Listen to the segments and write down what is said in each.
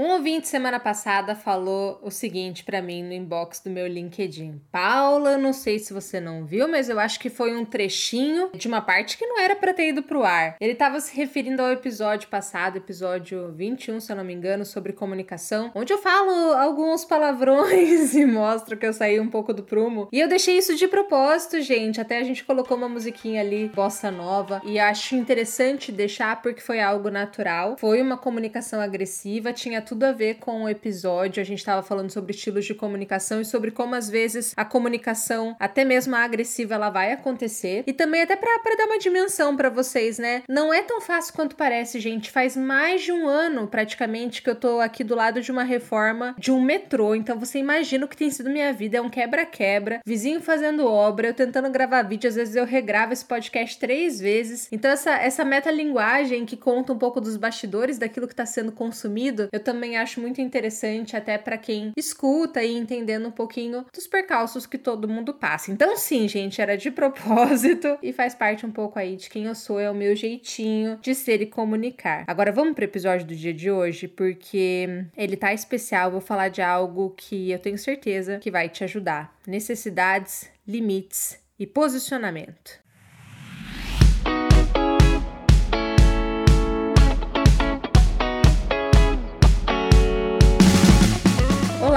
Um ouvinte semana passada falou o seguinte para mim no inbox do meu LinkedIn. Paula, não sei se você não viu, mas eu acho que foi um trechinho de uma parte que não era para ter ido pro ar. Ele estava se referindo ao episódio passado, episódio 21, se eu não me engano, sobre comunicação, onde eu falo alguns palavrões e mostro que eu saí um pouco do prumo. E eu deixei isso de propósito, gente. Até a gente colocou uma musiquinha ali, bossa nova, e acho interessante deixar porque foi algo natural. Foi uma comunicação agressiva, tinha tudo a ver com o episódio. A gente estava falando sobre estilos de comunicação e sobre como às vezes a comunicação, até mesmo a agressiva, ela vai acontecer. E também até para dar uma dimensão para vocês, né? Não é tão fácil quanto parece, gente. Faz mais de um ano praticamente que eu tô aqui do lado de uma reforma de um metrô. Então você imagina o que tem sido minha vida. É um quebra-quebra, vizinho fazendo obra, eu tentando gravar vídeo, às vezes eu regravo esse podcast três vezes. Então essa, essa metalinguagem que conta um pouco dos bastidores daquilo que está sendo consumido, eu também também acho muito interessante até para quem escuta e entendendo um pouquinho dos percalços que todo mundo passa. Então, sim, gente, era de propósito e faz parte um pouco aí de quem eu sou, é o meu jeitinho de ser e comunicar. Agora vamos pro episódio do dia de hoje, porque ele tá especial. Vou falar de algo que eu tenho certeza que vai te ajudar: necessidades, limites e posicionamento.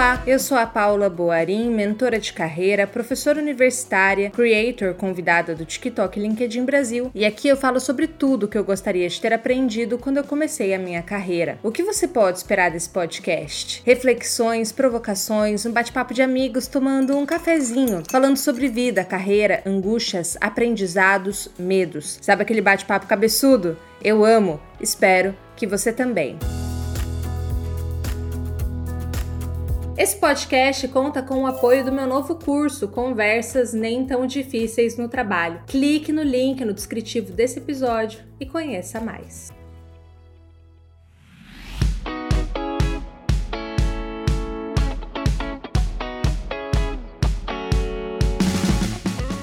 Olá, eu sou a Paula Boarim, mentora de carreira, professora universitária, creator convidada do TikTok LinkedIn Brasil, e aqui eu falo sobre tudo que eu gostaria de ter aprendido quando eu comecei a minha carreira. O que você pode esperar desse podcast? Reflexões, provocações, um bate-papo de amigos tomando um cafezinho, falando sobre vida, carreira, angústias, aprendizados, medos. Sabe aquele bate-papo cabeçudo? Eu amo, espero que você também. Esse podcast conta com o apoio do meu novo curso Conversas Nem Tão Difíceis no Trabalho. Clique no link no descritivo desse episódio e conheça mais.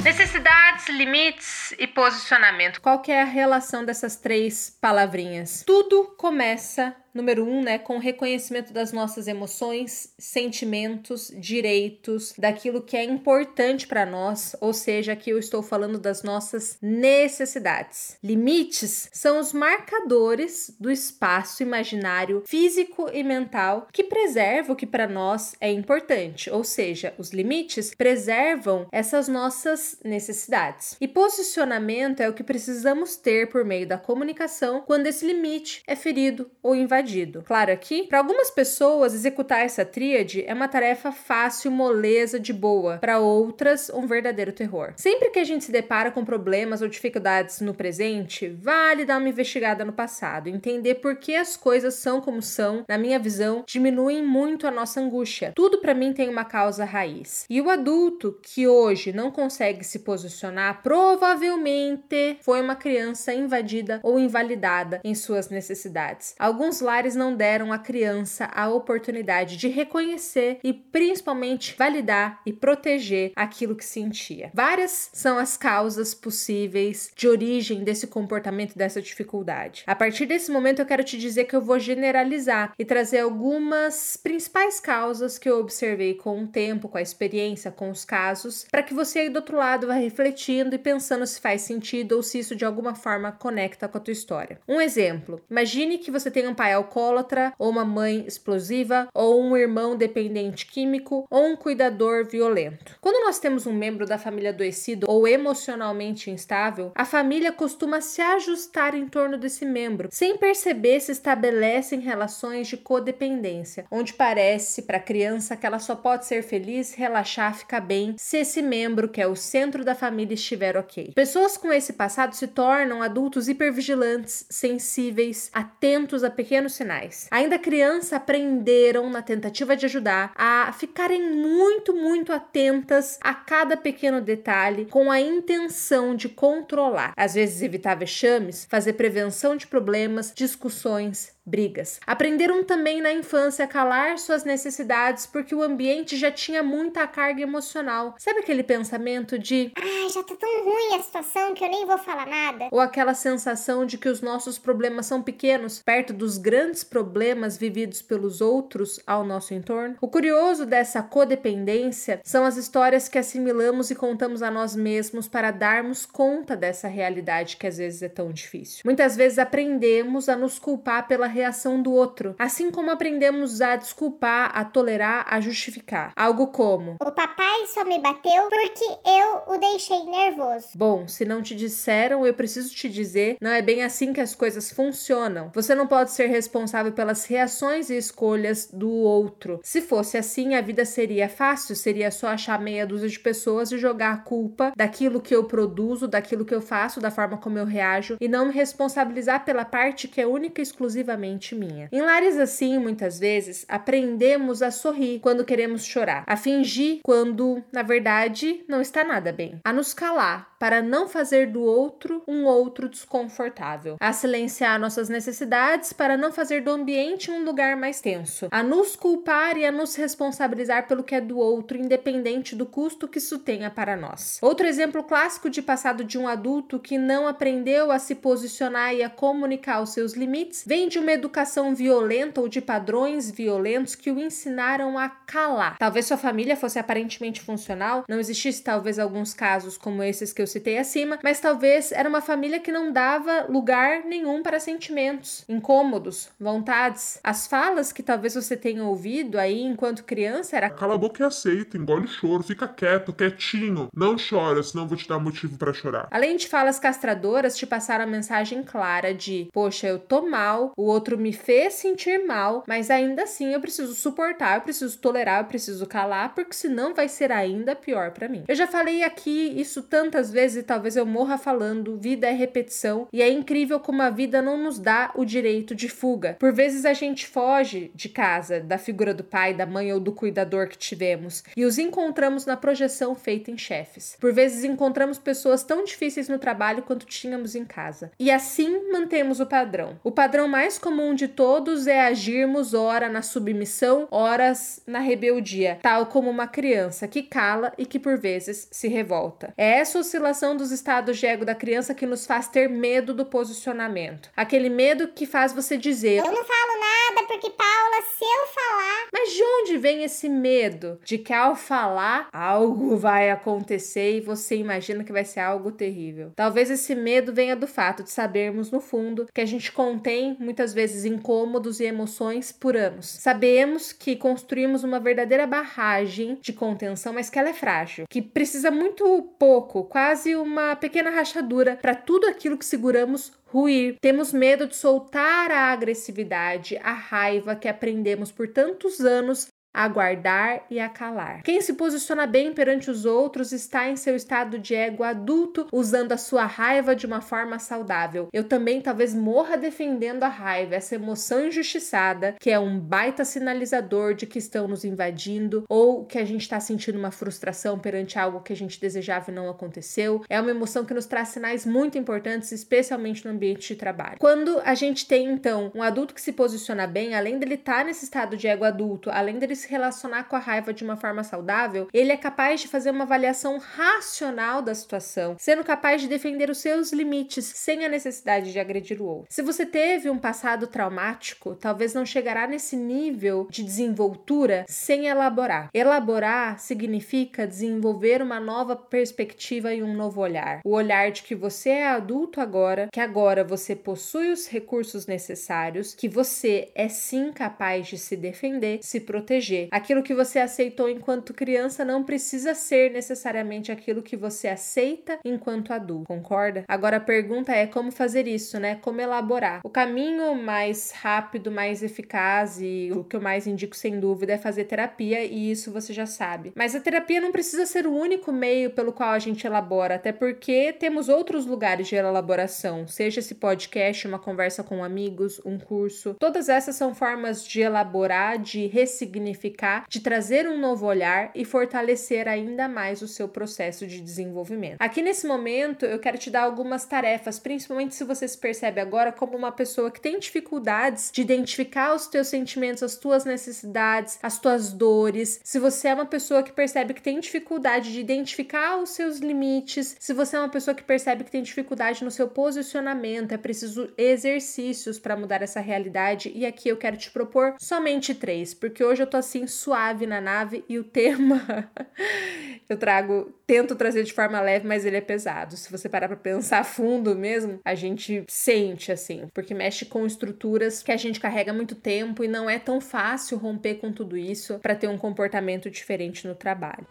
Necessidades, limites e posicionamento. Qual é a relação dessas três palavrinhas? Tudo começa Número um, né, com o reconhecimento das nossas emoções, sentimentos, direitos, daquilo que é importante para nós, ou seja, aqui eu estou falando das nossas necessidades. Limites são os marcadores do espaço imaginário físico e mental que preserva o que para nós é importante, ou seja, os limites preservam essas nossas necessidades. E posicionamento é o que precisamos ter por meio da comunicação quando esse limite é ferido ou invadido invadido. Claro aqui, para algumas pessoas, executar essa tríade é uma tarefa fácil, moleza, de boa. Para outras, um verdadeiro terror. Sempre que a gente se depara com problemas ou dificuldades no presente, vale dar uma investigada no passado, entender por que as coisas são como são, na minha visão, diminuem muito a nossa angústia. Tudo para mim tem uma causa raiz. E o adulto que hoje não consegue se posicionar, provavelmente foi uma criança invadida ou invalidada em suas necessidades. Alguns lares não deram à criança a oportunidade de reconhecer e principalmente validar e proteger aquilo que sentia. Várias são as causas possíveis de origem desse comportamento, dessa dificuldade. A partir desse momento, eu quero te dizer que eu vou generalizar e trazer algumas principais causas que eu observei com o tempo, com a experiência, com os casos, para que você aí do outro lado vá refletindo e pensando se faz sentido ou se isso de alguma forma conecta com a tua história. Um exemplo: imagine que você tem um pai alcoólatra, ou uma mãe explosiva, ou um irmão dependente químico, ou um cuidador violento. Quando nós temos um membro da família adoecido ou emocionalmente instável, a família costuma se ajustar em torno desse membro, sem perceber se estabelecem relações de codependência, onde parece para a criança que ela só pode ser feliz, relaxar, ficar bem se esse membro, que é o centro da família, estiver ok. Pessoas com esse passado se tornam adultos hipervigilantes, sensíveis, atentos a pequenos sinais. Ainda criança aprenderam na tentativa de ajudar a ficarem muito, muito atentas a cada pequeno detalhe com a intenção de controlar. Às vezes evitar vexames, fazer prevenção de problemas, discussões, brigas. Aprenderam também na infância a calar suas necessidades porque o ambiente já tinha muita carga emocional. Sabe aquele pensamento de Ai, já tá tão ruim a situação que eu nem vou falar nada? Ou aquela sensação de que os nossos problemas são pequenos perto dos grandes problemas vividos pelos outros ao nosso entorno? O curioso dessa codependência são as histórias que assimilamos e contamos a nós mesmos para darmos conta dessa realidade que às vezes é tão difícil. Muitas vezes aprendemos a nos culpar pela reação do outro, assim como aprendemos a desculpar, a tolerar, a justificar. Algo como: O papai só me bateu porque eu o deixei nervoso. Bom, se não te disseram, eu preciso te dizer, não é bem assim que as coisas funcionam. Você não pode ser responsável pelas reações e escolhas do outro. Se fosse assim, a vida seria fácil, seria só achar meia dúzia de pessoas e jogar a culpa daquilo que eu produzo, daquilo que eu faço, da forma como eu reajo e não me responsabilizar pela parte que é única e exclusivamente minha. Em lares assim, muitas vezes, aprendemos a sorrir quando queremos chorar, a fingir quando, na verdade, não está nada bem, a nos calar para não fazer do outro um outro desconfortável, a silenciar nossas necessidades para não fazer do ambiente um lugar mais tenso, a nos culpar e a nos responsabilizar pelo que é do outro, independente do custo que isso tenha para nós. Outro exemplo clássico de passado de um adulto que não aprendeu a se posicionar e a comunicar os seus limites vem de uma educação violenta ou de padrões violentos que o ensinaram a calar. Talvez sua família fosse aparentemente funcional, não existisse talvez alguns casos como esses que eu citei acima, mas talvez era uma família que não dava lugar nenhum para sentimentos, incômodos, vontades. As falas que talvez você tenha ouvido aí enquanto criança era Cala a boca e aceita, engole o choro, fica quieto, quietinho. Não chora, senão vou te dar motivo para chorar. Além de falas castradoras, te passaram a mensagem clara de: poxa, eu tô mal, o outro me fez sentir mal, mas ainda assim eu preciso suportar, eu preciso tolerar, eu preciso calar, porque senão vai ser ainda pior para mim. Eu já falei aqui isso tantas vezes e talvez eu morra falando: vida é repetição, e é incrível como a vida não nos dá o direito de fuga. Por vezes a gente foge de casa, da figura do pai, da mãe ou do cuidador que tivemos, e os encontramos na projeção feita em chefes. Por vezes encontramos pessoas tão difíceis no trabalho quanto tínhamos em casa. E assim mantemos o padrão. O padrão mais comum de todos é agirmos ora na submissão, horas na rebeldia, tal como uma criança que cala e que por vezes se revolta. É essa oscilação dos estados de ego da criança que nos faz ter medo do posicionamento. Aquele medo que faz você dizer: Eu não falo nada porque, Paula, se eu falar. Mas de onde vem esse medo de que ao falar algo vai acontecer e você imagina que vai ser algo terrível? Talvez esse medo venha do fato de sabermos no fundo que a gente contém muitas vezes incômodos e emoções por anos. Sabemos que construímos uma verdadeira barragem de contenção, mas que ela é frágil, que precisa muito pouco, quase uma pequena rachadura para tudo aquilo que seguramos ruir. Temos medo de soltar a agressividade, a raiva que aprendemos por tantos anos a guardar e a calar. Quem se posiciona bem perante os outros está em seu estado de ego adulto, usando a sua raiva de uma forma saudável. Eu também talvez morra defendendo a raiva, essa emoção injustiçada, que é um baita sinalizador de que estão nos invadindo ou que a gente está sentindo uma frustração perante algo que a gente desejava e não aconteceu. É uma emoção que nos traz sinais muito importantes, especialmente no ambiente de trabalho. Quando a gente tem então um adulto que se posiciona bem, além dele estar tá nesse estado de ego adulto, além dele se relacionar com a raiva de uma forma saudável, ele é capaz de fazer uma avaliação racional da situação, sendo capaz de defender os seus limites sem a necessidade de agredir o outro. Se você teve um passado traumático, talvez não chegará nesse nível de desenvoltura sem elaborar. Elaborar significa desenvolver uma nova perspectiva e um novo olhar. O olhar de que você é adulto agora, que agora você possui os recursos necessários, que você é sim capaz de se defender, se proteger Aquilo que você aceitou enquanto criança não precisa ser necessariamente aquilo que você aceita enquanto adulto, concorda? Agora a pergunta é como fazer isso, né? Como elaborar. O caminho mais rápido, mais eficaz e o que eu mais indico sem dúvida é fazer terapia e isso você já sabe. Mas a terapia não precisa ser o único meio pelo qual a gente elabora, até porque temos outros lugares de elaboração, seja esse podcast, uma conversa com amigos, um curso. Todas essas são formas de elaborar, de ressignificar clarificar, de trazer um novo olhar e fortalecer ainda mais o seu processo de desenvolvimento. Aqui nesse momento, eu quero te dar algumas tarefas, principalmente se você se percebe agora como uma pessoa que tem dificuldades de identificar os teus sentimentos, as tuas necessidades, as tuas dores. Se você é uma pessoa que percebe que tem dificuldade de identificar os seus limites, se você é uma pessoa que percebe que tem dificuldade no seu posicionamento, é preciso exercícios para mudar essa realidade. E aqui eu quero te propor somente três, porque hoje eu tô assim suave na nave e o tema eu trago, tento trazer de forma leve, mas ele é pesado. Se você parar para pensar fundo mesmo, a gente sente assim, porque mexe com estruturas que a gente carrega muito tempo e não é tão fácil romper com tudo isso para ter um comportamento diferente no trabalho.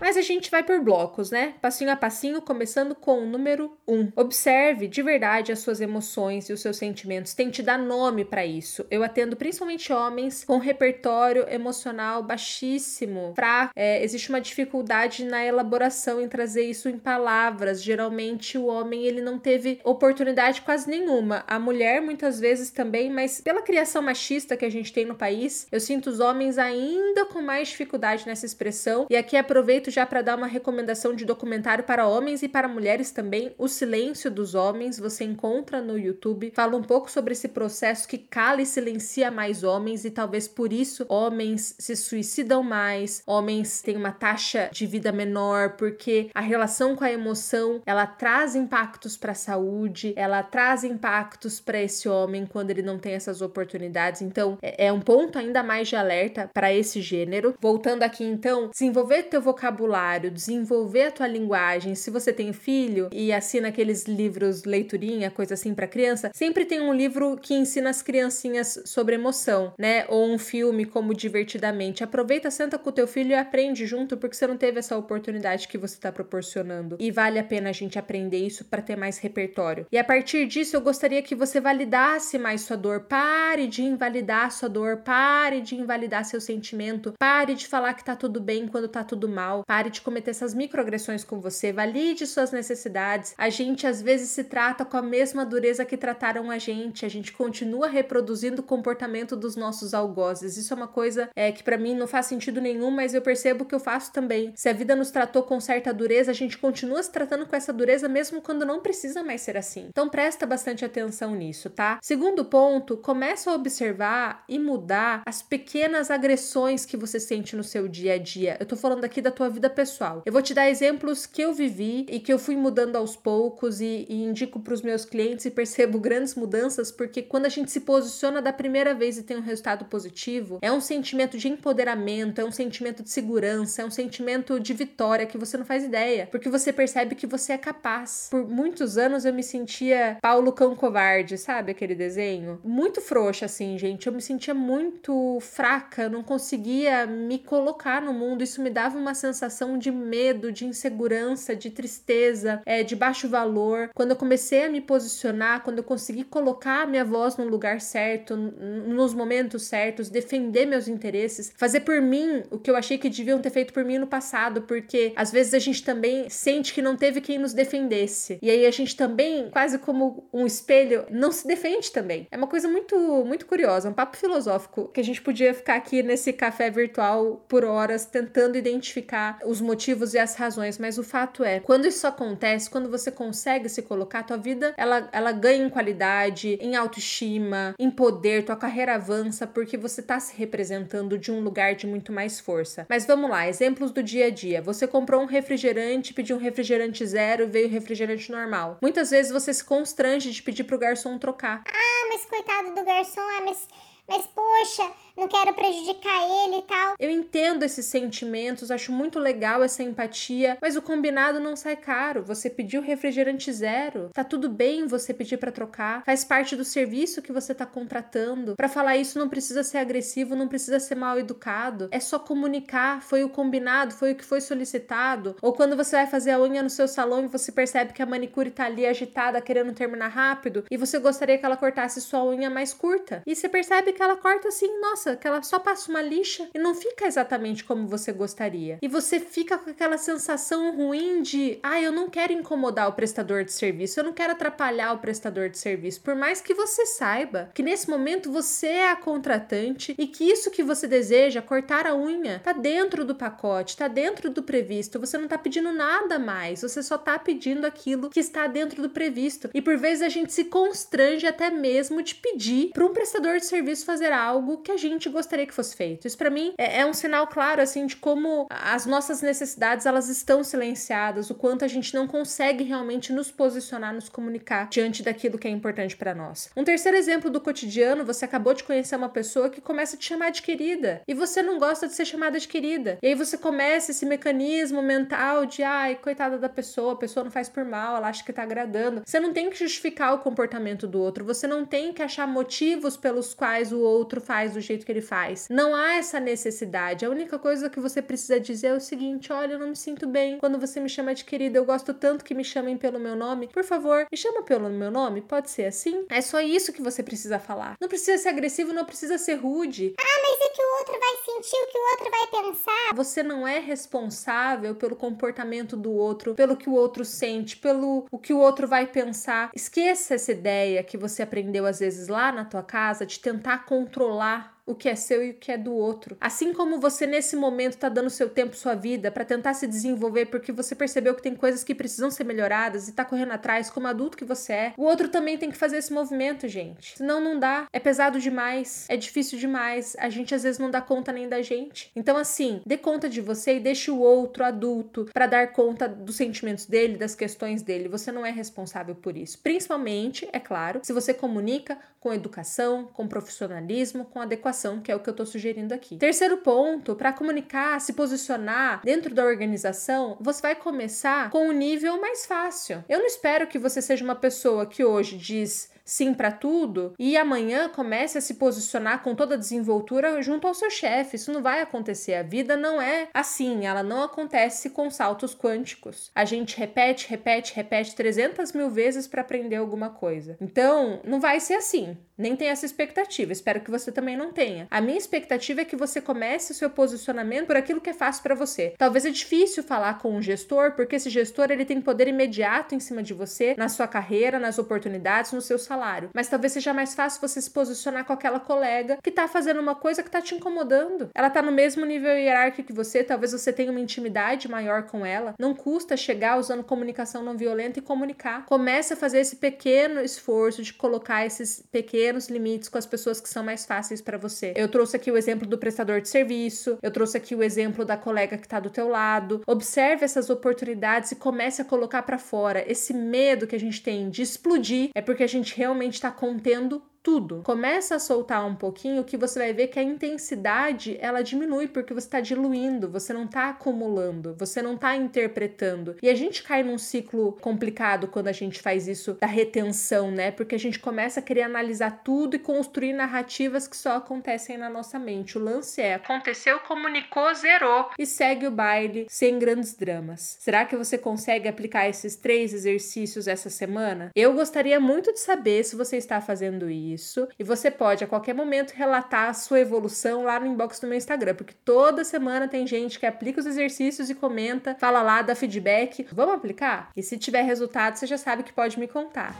Mas a gente vai por blocos, né? Passinho a passinho, começando com o número 1. Um. Observe de verdade as suas emoções e os seus sentimentos. Tente dar nome para isso. Eu atendo principalmente homens com repertório emocional baixíssimo, fraco. É, existe uma dificuldade na elaboração em trazer isso em palavras. Geralmente o homem ele não teve oportunidade quase nenhuma. A mulher muitas vezes também, mas pela criação machista que a gente tem no país, eu sinto os homens ainda com mais dificuldade nessa expressão. E aqui aproveito aproveito já para dar uma recomendação de documentário para homens e para mulheres também, O Silêncio dos Homens, você encontra no YouTube. Fala um pouco sobre esse processo que cala e silencia mais homens e talvez por isso homens se suicidam mais, homens têm uma taxa de vida menor, porque a relação com a emoção, ela traz impactos para a saúde, ela traz impactos para esse homem quando ele não tem essas oportunidades. Então, é, é um ponto ainda mais de alerta para esse gênero. Voltando aqui então, desenvolver teu vocabulário vocabulário, desenvolver a tua linguagem. Se você tem filho e assina aqueles livros leiturinha, coisa assim para criança, sempre tem um livro que ensina as criancinhas sobre emoção, né? Ou um filme como Divertidamente. Aproveita, senta com o teu filho e aprende junto, porque você não teve essa oportunidade que você está proporcionando. E vale a pena a gente aprender isso para ter mais repertório. E a partir disso, eu gostaria que você validasse mais sua dor. Pare de invalidar sua dor, pare de invalidar seu sentimento, pare de falar que tá tudo bem quando tá tudo mal. Pare de cometer essas microagressões com você, valide suas necessidades. A gente às vezes se trata com a mesma dureza que trataram a gente. A gente continua reproduzindo o comportamento dos nossos algozes. Isso é uma coisa é, que para mim não faz sentido nenhum, mas eu percebo que eu faço também. Se a vida nos tratou com certa dureza, a gente continua se tratando com essa dureza mesmo quando não precisa mais ser assim. Então presta bastante atenção nisso, tá? Segundo ponto, começa a observar e mudar as pequenas agressões que você sente no seu dia a dia. Eu tô falando aqui da tua vida pessoal. Eu vou te dar exemplos que eu vivi e que eu fui mudando aos poucos e, e indico para os meus clientes e percebo grandes mudanças, porque quando a gente se posiciona da primeira vez e tem um resultado positivo, é um sentimento de empoderamento, é um sentimento de segurança, é um sentimento de vitória que você não faz ideia, porque você percebe que você é capaz. Por muitos anos eu me sentia Paulo Cão Covarde, sabe aquele desenho? Muito frouxa assim, gente. Eu me sentia muito fraca, não conseguia me colocar no mundo, isso me dava uma sensação sensação de medo, de insegurança, de tristeza, é, de baixo valor. Quando eu comecei a me posicionar, quando eu consegui colocar a minha voz no lugar certo, nos momentos certos, defender meus interesses, fazer por mim o que eu achei que deviam ter feito por mim no passado, porque às vezes a gente também sente que não teve quem nos defendesse. E aí a gente também, quase como um espelho, não se defende também. É uma coisa muito, muito curiosa, um papo filosófico que a gente podia ficar aqui nesse café virtual por horas tentando identificar os motivos e as razões, mas o fato é, quando isso acontece, quando você consegue se colocar, tua vida ela, ela ganha em qualidade, em autoestima, em poder, tua carreira avança porque você tá se representando de um lugar de muito mais força. Mas vamos lá, exemplos do dia a dia. Você comprou um refrigerante, pediu um refrigerante zero, veio refrigerante normal. Muitas vezes você se constrange de pedir pro garçom trocar. Ah, mas coitado do garçom, ah, mas, mas poxa, não quero prejudicar ele e tal. Eu entendo esses sentimentos, acho muito legal essa empatia, mas o combinado não sai caro. Você pediu refrigerante zero. Tá tudo bem você pedir para trocar. Faz parte do serviço que você tá contratando. Para falar isso não precisa ser agressivo, não precisa ser mal educado. É só comunicar, foi o combinado, foi o que foi solicitado. Ou quando você vai fazer a unha no seu salão e você percebe que a manicure tá ali agitada, querendo terminar rápido, e você gostaria que ela cortasse sua unha mais curta. E você percebe que ela corta assim, nossa, que ela só passa uma lixa e não fica exatamente como você gostaria. E você fica com aquela sensação ruim de, ah, eu não quero incomodar o prestador de serviço, eu não quero atrapalhar o prestador de serviço. Por mais que você saiba que nesse momento você é a contratante e que isso que você deseja, cortar a unha, tá dentro do pacote, tá dentro do previsto. Você não tá pedindo nada mais, você só tá pedindo aquilo que está dentro do previsto. E por vezes a gente se constrange até mesmo de pedir para um prestador de serviço fazer algo que a gente gostaria que fosse feito. Isso para mim é, é, um sinal claro assim de como as nossas necessidades elas estão silenciadas, o quanto a gente não consegue realmente nos posicionar, nos comunicar diante daquilo que é importante para nós. Um terceiro exemplo do cotidiano, você acabou de conhecer uma pessoa que começa a te chamar de querida e você não gosta de ser chamada de querida. E aí você começa esse mecanismo mental de ai, coitada da pessoa, a pessoa não faz por mal, ela acha que tá agradando. Você não tem que justificar o comportamento do outro, você não tem que achar motivos pelos quais o outro faz do jeito que ele faz. Não há essa necessidade. A única coisa que você precisa dizer é o seguinte: olha, eu não me sinto bem quando você me chama de querida, eu gosto tanto que me chamem pelo meu nome. Por favor, me chama pelo meu nome? Pode ser assim? É só isso que você precisa falar. Não precisa ser agressivo, não precisa ser rude. Ah, mas o que o outro vai sentir, o que o outro vai pensar? Você não é responsável pelo comportamento do outro, pelo que o outro sente, pelo o que o outro vai pensar. Esqueça essa ideia que você aprendeu às vezes lá na tua casa de tentar controlar o que é seu e o que é do outro. Assim como você nesse momento está dando seu tempo, sua vida para tentar se desenvolver porque você percebeu que tem coisas que precisam ser melhoradas e tá correndo atrás como adulto que você é, o outro também tem que fazer esse movimento, gente. Senão não dá. É pesado demais, é difícil demais. A gente às vezes não dá conta nem da gente. Então assim, dê conta de você e deixe o outro adulto para dar conta dos sentimentos dele, das questões dele. Você não é responsável por isso. Principalmente, é claro, se você comunica com educação, com profissionalismo, com adequação comunicação, que é o que eu estou sugerindo aqui. Terceiro ponto, para comunicar, se posicionar dentro da organização, você vai começar com um nível mais fácil. Eu não espero que você seja uma pessoa que hoje diz sim para tudo e amanhã comece a se posicionar com toda a desenvoltura junto ao seu chefe. Isso não vai acontecer. A vida não é assim, ela não acontece com saltos quânticos. A gente repete, repete, repete 300 mil vezes para aprender alguma coisa. Então, não vai ser assim. Nem tem essa expectativa. Espero que você também não tenha. A minha expectativa é que você comece o seu posicionamento por aquilo que é fácil para você. Talvez é difícil falar com um gestor, porque esse gestor ele tem poder imediato em cima de você, na sua carreira, nas oportunidades, no seu salário salário. Mas talvez seja mais fácil você se posicionar com aquela colega que tá fazendo uma coisa que tá te incomodando. Ela tá no mesmo nível hierárquico que você, talvez você tenha uma intimidade maior com ela. Não custa chegar usando comunicação não violenta e comunicar. Comece a fazer esse pequeno esforço de colocar esses pequenos limites com as pessoas que são mais fáceis para você. Eu trouxe aqui o exemplo do prestador de serviço, eu trouxe aqui o exemplo da colega que tá do teu lado. Observe essas oportunidades e comece a colocar para fora. Esse medo que a gente tem de explodir é porque a gente realmente realmente está contendo tudo. Começa a soltar um pouquinho que você vai ver que a intensidade ela diminui porque você está diluindo, você não está acumulando, você não está interpretando. E a gente cai num ciclo complicado quando a gente faz isso da retenção, né? Porque a gente começa a querer analisar tudo e construir narrativas que só acontecem na nossa mente. O lance é aconteceu, comunicou, zerou e segue o baile sem grandes dramas. Será que você consegue aplicar esses três exercícios essa semana? Eu gostaria muito de saber se você está fazendo isso isso. E você pode a qualquer momento relatar a sua evolução lá no inbox do meu Instagram, porque toda semana tem gente que aplica os exercícios e comenta, fala lá, dá feedback. Vamos aplicar? E se tiver resultado, você já sabe que pode me contar.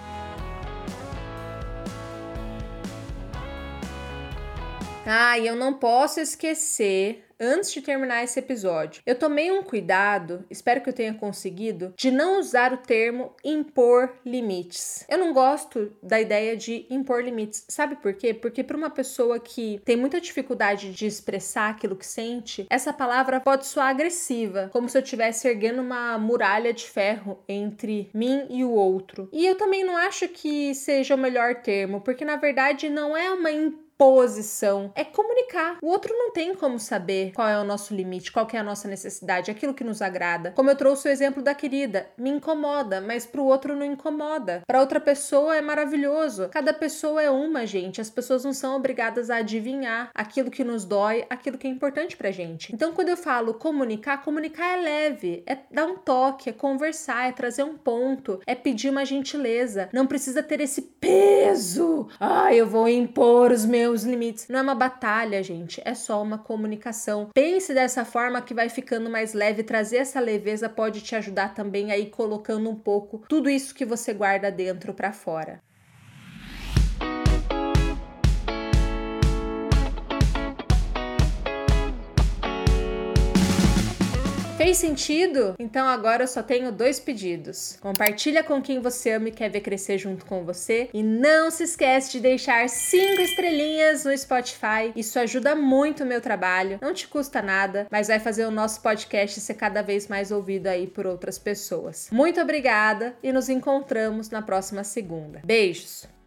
Ah, e eu não posso esquecer antes de terminar esse episódio. Eu tomei um cuidado, espero que eu tenha conseguido, de não usar o termo impor limites. Eu não gosto da ideia de impor limites. Sabe por quê? Porque para uma pessoa que tem muita dificuldade de expressar aquilo que sente, essa palavra pode soar agressiva, como se eu estivesse erguendo uma muralha de ferro entre mim e o outro. E eu também não acho que seja o melhor termo, porque na verdade não é uma posição, é comunicar. O outro não tem como saber qual é o nosso limite, qual é a nossa necessidade, aquilo que nos agrada. Como eu trouxe o exemplo da querida, me incomoda, mas para o outro não incomoda. Para outra pessoa é maravilhoso. Cada pessoa é uma, gente. As pessoas não são obrigadas a adivinhar aquilo que nos dói, aquilo que é importante pra gente. Então, quando eu falo comunicar, comunicar é leve, é dar um toque, é conversar, é trazer um ponto, é pedir uma gentileza. Não precisa ter esse peso. Ah, eu vou impor os meus meus limites. Não é uma batalha, gente, é só uma comunicação. Pense dessa forma que vai ficando mais leve, trazer essa leveza pode te ajudar também aí colocando um pouco tudo isso que você guarda dentro para fora. Fez sentido? Então agora eu só tenho dois pedidos. Compartilha com quem você ama e quer ver crescer junto com você. E não se esquece de deixar cinco estrelinhas no Spotify. Isso ajuda muito o meu trabalho. Não te custa nada, mas vai fazer o nosso podcast ser cada vez mais ouvido aí por outras pessoas. Muito obrigada e nos encontramos na próxima segunda. Beijos!